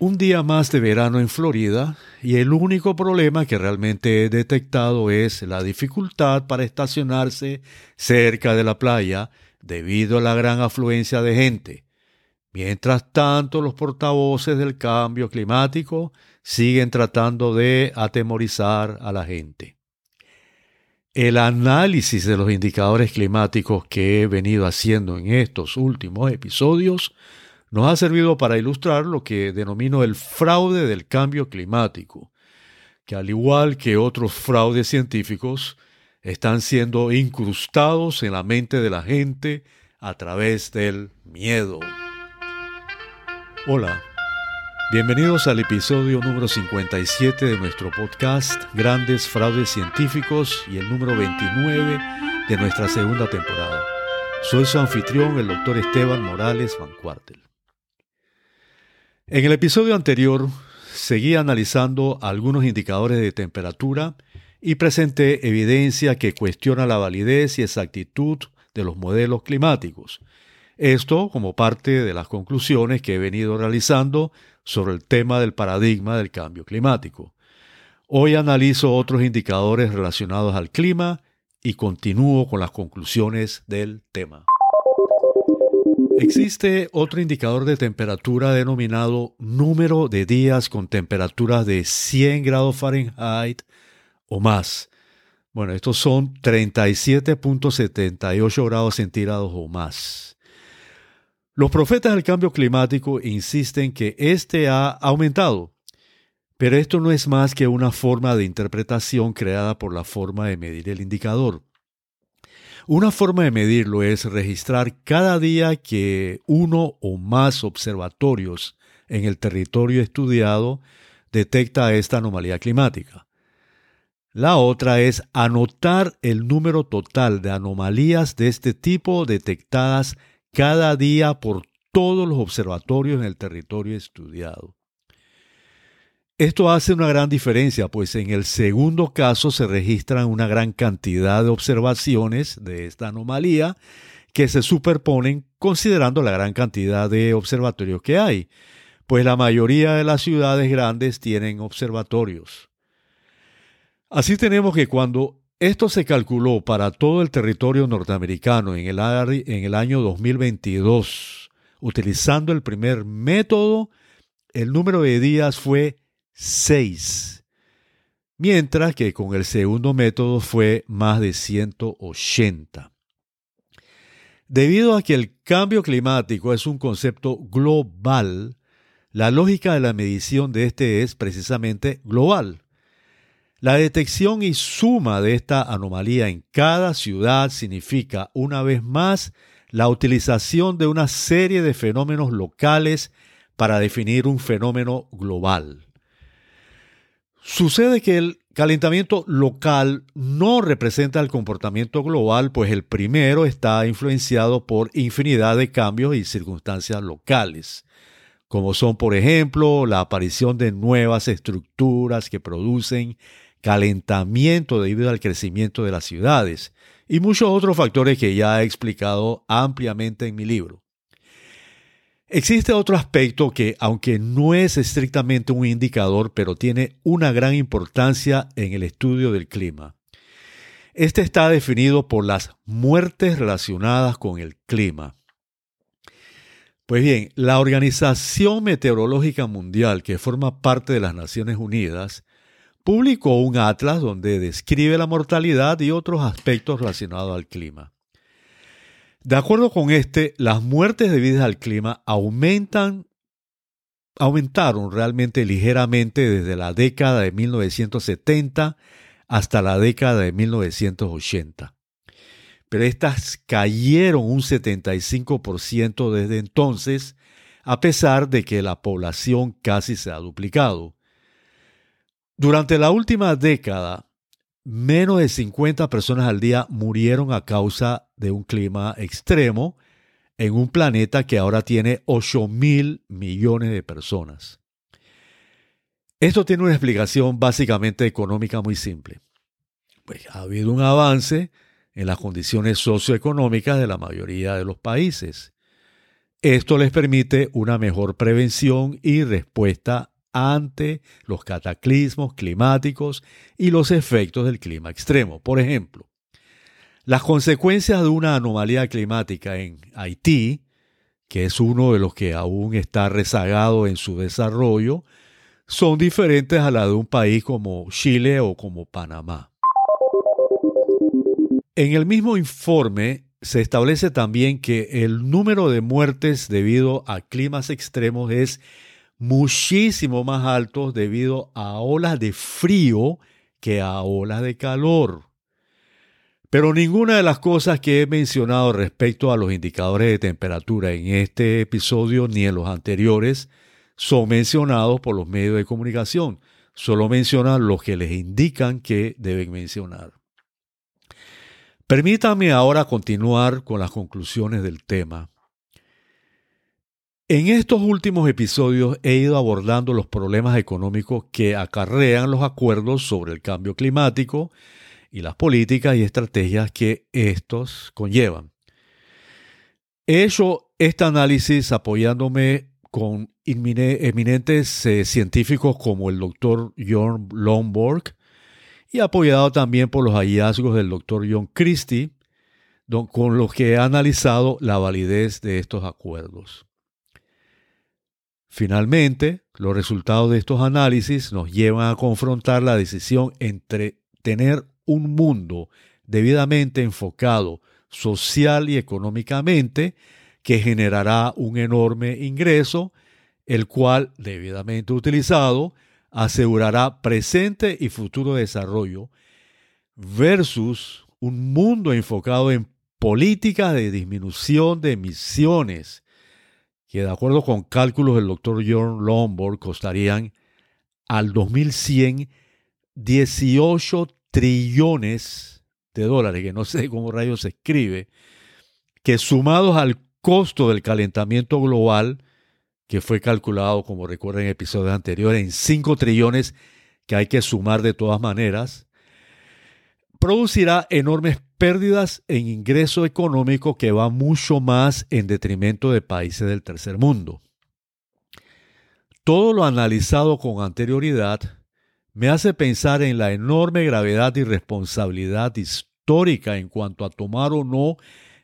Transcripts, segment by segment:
Un día más de verano en Florida y el único problema que realmente he detectado es la dificultad para estacionarse cerca de la playa debido a la gran afluencia de gente. Mientras tanto, los portavoces del cambio climático siguen tratando de atemorizar a la gente. El análisis de los indicadores climáticos que he venido haciendo en estos últimos episodios nos ha servido para ilustrar lo que denomino el fraude del cambio climático, que al igual que otros fraudes científicos, están siendo incrustados en la mente de la gente a través del miedo. Hola, bienvenidos al episodio número 57 de nuestro podcast Grandes Fraudes Científicos y el número 29 de nuestra segunda temporada. Soy su anfitrión, el doctor Esteban Morales Van Cuartel. En el episodio anterior seguí analizando algunos indicadores de temperatura y presenté evidencia que cuestiona la validez y exactitud de los modelos climáticos. Esto como parte de las conclusiones que he venido realizando sobre el tema del paradigma del cambio climático. Hoy analizo otros indicadores relacionados al clima y continúo con las conclusiones del tema. Existe otro indicador de temperatura denominado número de días con temperaturas de 100 grados Fahrenheit o más. Bueno, estos son 37.78 grados centígrados o más. Los profetas del cambio climático insisten que este ha aumentado, pero esto no es más que una forma de interpretación creada por la forma de medir el indicador. Una forma de medirlo es registrar cada día que uno o más observatorios en el territorio estudiado detecta esta anomalía climática. La otra es anotar el número total de anomalías de este tipo detectadas cada día por todos los observatorios en el territorio estudiado. Esto hace una gran diferencia, pues en el segundo caso se registran una gran cantidad de observaciones de esta anomalía que se superponen considerando la gran cantidad de observatorios que hay, pues la mayoría de las ciudades grandes tienen observatorios. Así tenemos que cuando esto se calculó para todo el territorio norteamericano en el, año 2022, utilizando el primer método, el número de días fue 6, mientras que con el segundo método fue más de 180. Debido a que el cambio climático es un concepto global, la lógica de la medición de este es precisamente global. La detección y suma de esta anomalía en cada ciudad significa, una vez más, la utilización de una serie de fenómenos locales para definir un fenómeno global. Sucede que el calentamiento local no representa el comportamiento global, pues el primero está influenciado por infinidad de cambios y circunstancias locales, como son, por ejemplo, la aparición de nuevas estructuras que producen calentamiento debido al crecimiento de las ciudades y muchos otros factores que ya he explicado ampliamente en mi libro. Existe otro aspecto que, aunque no es estrictamente un indicador, pero tiene una gran importancia en el estudio del clima. Este está definido por las muertes relacionadas con el clima. Pues bien, la Organización Meteorológica Mundial, que forma parte de las Naciones Unidas, publicó un atlas donde describe la mortalidad y otros aspectos relacionados al clima. De acuerdo con este, las muertes debidas al clima aumentan, aumentaron realmente ligeramente desde la década de 1970 hasta la década de 1980. Pero estas cayeron un 75% desde entonces, a pesar de que la población casi se ha duplicado. Durante la última década, menos de 50 personas al día murieron a causa de un clima extremo en un planeta que ahora tiene 8 mil millones de personas. Esto tiene una explicación básicamente económica muy simple. Pues ha habido un avance en las condiciones socioeconómicas de la mayoría de los países. Esto les permite una mejor prevención y respuesta ante los cataclismos climáticos y los efectos del clima extremo. Por ejemplo, las consecuencias de una anomalía climática en Haití, que es uno de los que aún está rezagado en su desarrollo, son diferentes a la de un país como Chile o como Panamá. En el mismo informe se establece también que el número de muertes debido a climas extremos es muchísimo más alto debido a olas de frío que a olas de calor. Pero ninguna de las cosas que he mencionado respecto a los indicadores de temperatura en este episodio ni en los anteriores son mencionados por los medios de comunicación. Solo mencionan los que les indican que deben mencionar. Permítanme ahora continuar con las conclusiones del tema. En estos últimos episodios he ido abordando los problemas económicos que acarrean los acuerdos sobre el cambio climático y las políticas y estrategias que estos conllevan. He hecho este análisis apoyándome con eminentes eh, científicos como el doctor John Lomborg y apoyado también por los hallazgos del doctor John Christie, con los que he analizado la validez de estos acuerdos. Finalmente, los resultados de estos análisis nos llevan a confrontar la decisión entre tener un mundo debidamente enfocado social y económicamente que generará un enorme ingreso, el cual, debidamente utilizado, asegurará presente y futuro desarrollo, versus un mundo enfocado en políticas de disminución de emisiones, que de acuerdo con cálculos del doctor John Lombard costarían al 2100 18 trillones de dólares, que no sé cómo rayos se escribe, que sumados al costo del calentamiento global, que fue calculado, como recuerden en episodios anteriores, en 5 trillones que hay que sumar de todas maneras, producirá enormes pérdidas en ingreso económico que va mucho más en detrimento de países del tercer mundo. Todo lo analizado con anterioridad me hace pensar en la enorme gravedad y responsabilidad histórica en cuanto a tomar o no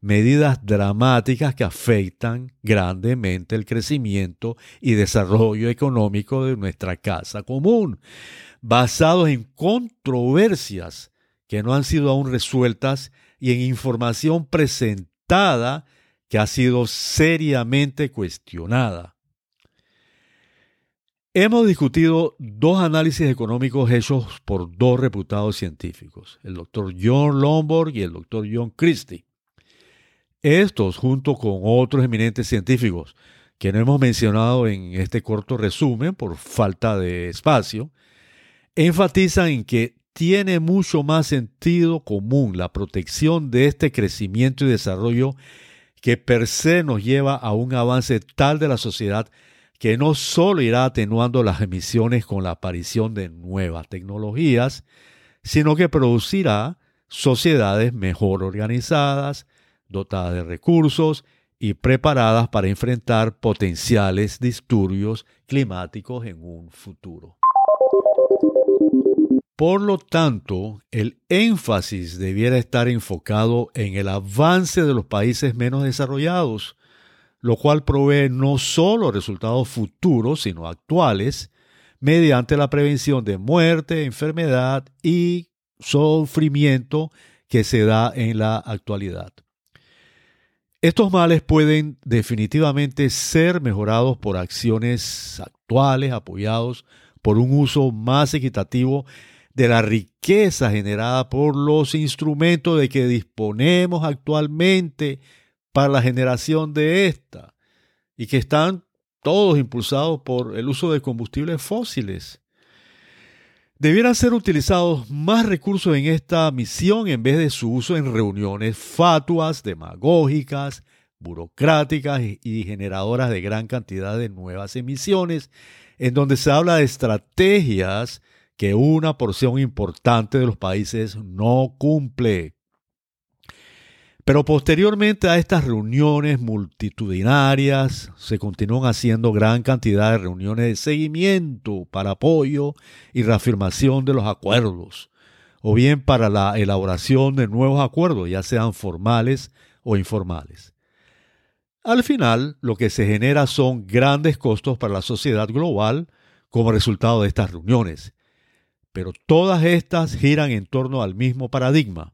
medidas dramáticas que afectan grandemente el crecimiento y desarrollo económico de nuestra casa común, basados en controversias que no han sido aún resueltas y en información presentada que ha sido seriamente cuestionada. Hemos discutido dos análisis económicos hechos por dos reputados científicos, el doctor John Lomborg y el doctor John Christie. Estos, junto con otros eminentes científicos que no hemos mencionado en este corto resumen por falta de espacio, enfatizan en que tiene mucho más sentido común la protección de este crecimiento y desarrollo que per se nos lleva a un avance tal de la sociedad que no solo irá atenuando las emisiones con la aparición de nuevas tecnologías, sino que producirá sociedades mejor organizadas, dotadas de recursos y preparadas para enfrentar potenciales disturbios climáticos en un futuro. Por lo tanto, el énfasis debiera estar enfocado en el avance de los países menos desarrollados, lo cual provee no solo resultados futuros, sino actuales, mediante la prevención de muerte, enfermedad y sufrimiento que se da en la actualidad. Estos males pueden definitivamente ser mejorados por acciones actuales apoyados por un uso más equitativo de la riqueza generada por los instrumentos de que disponemos actualmente para la generación de esta y que están todos impulsados por el uso de combustibles fósiles. Debieran ser utilizados más recursos en esta misión en vez de su uso en reuniones fatuas, demagógicas, burocráticas y generadoras de gran cantidad de nuevas emisiones, en donde se habla de estrategias que una porción importante de los países no cumple. Pero posteriormente a estas reuniones multitudinarias se continúan haciendo gran cantidad de reuniones de seguimiento para apoyo y reafirmación de los acuerdos, o bien para la elaboración de nuevos acuerdos, ya sean formales o informales. Al final, lo que se genera son grandes costos para la sociedad global como resultado de estas reuniones. Pero todas estas giran en torno al mismo paradigma,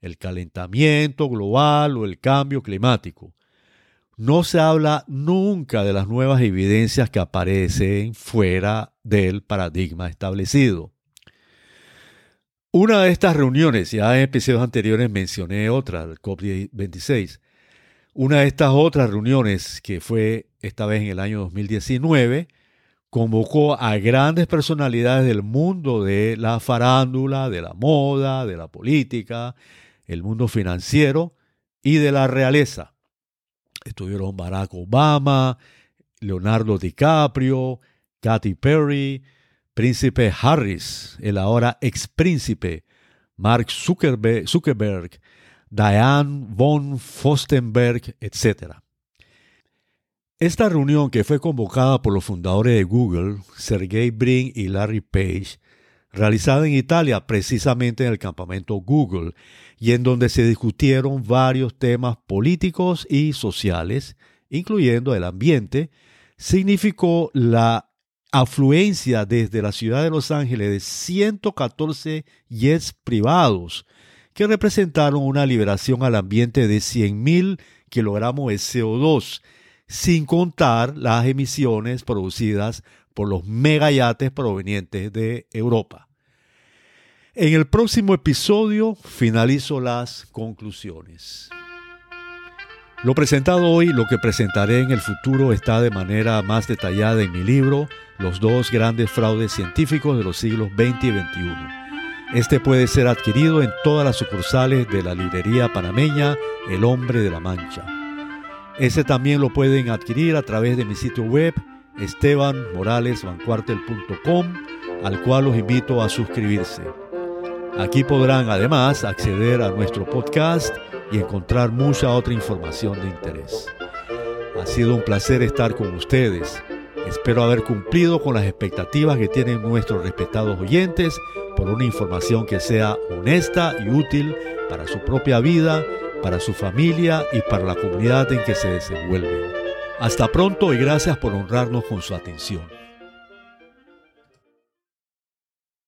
el calentamiento global o el cambio climático. No se habla nunca de las nuevas evidencias que aparecen fuera del paradigma establecido. Una de estas reuniones, ya en episodios anteriores mencioné otra, el COP26, una de estas otras reuniones, que fue esta vez en el año 2019, convocó a grandes personalidades del mundo de la farándula, de la moda, de la política, el mundo financiero y de la realeza. Estuvieron Barack Obama, Leonardo DiCaprio, Katy Perry, Príncipe Harris, el ahora ex príncipe, Mark Zuckerberg, Diane von Fostenberg, etc. Esta reunión que fue convocada por los fundadores de Google, Sergey Brin y Larry Page, realizada en Italia precisamente en el campamento Google y en donde se discutieron varios temas políticos y sociales, incluyendo el ambiente, significó la afluencia desde la ciudad de Los Ángeles de 114 jets privados que representaron una liberación al ambiente de 100.000 kilogramos de CO2, sin contar las emisiones producidas por los megayates provenientes de Europa. En el próximo episodio finalizo las conclusiones. Lo presentado hoy, lo que presentaré en el futuro está de manera más detallada en mi libro Los dos grandes fraudes científicos de los siglos XX y XXI. Este puede ser adquirido en todas las sucursales de la librería panameña El Hombre de la Mancha. Ese también lo pueden adquirir a través de mi sitio web estebanmoralesvancuartel.com al cual los invito a suscribirse. Aquí podrán además acceder a nuestro podcast y encontrar mucha otra información de interés. Ha sido un placer estar con ustedes. Espero haber cumplido con las expectativas que tienen nuestros respetados oyentes por una información que sea honesta y útil para su propia vida, para su familia y para la comunidad en que se desenvuelven. Hasta pronto y gracias por honrarnos con su atención.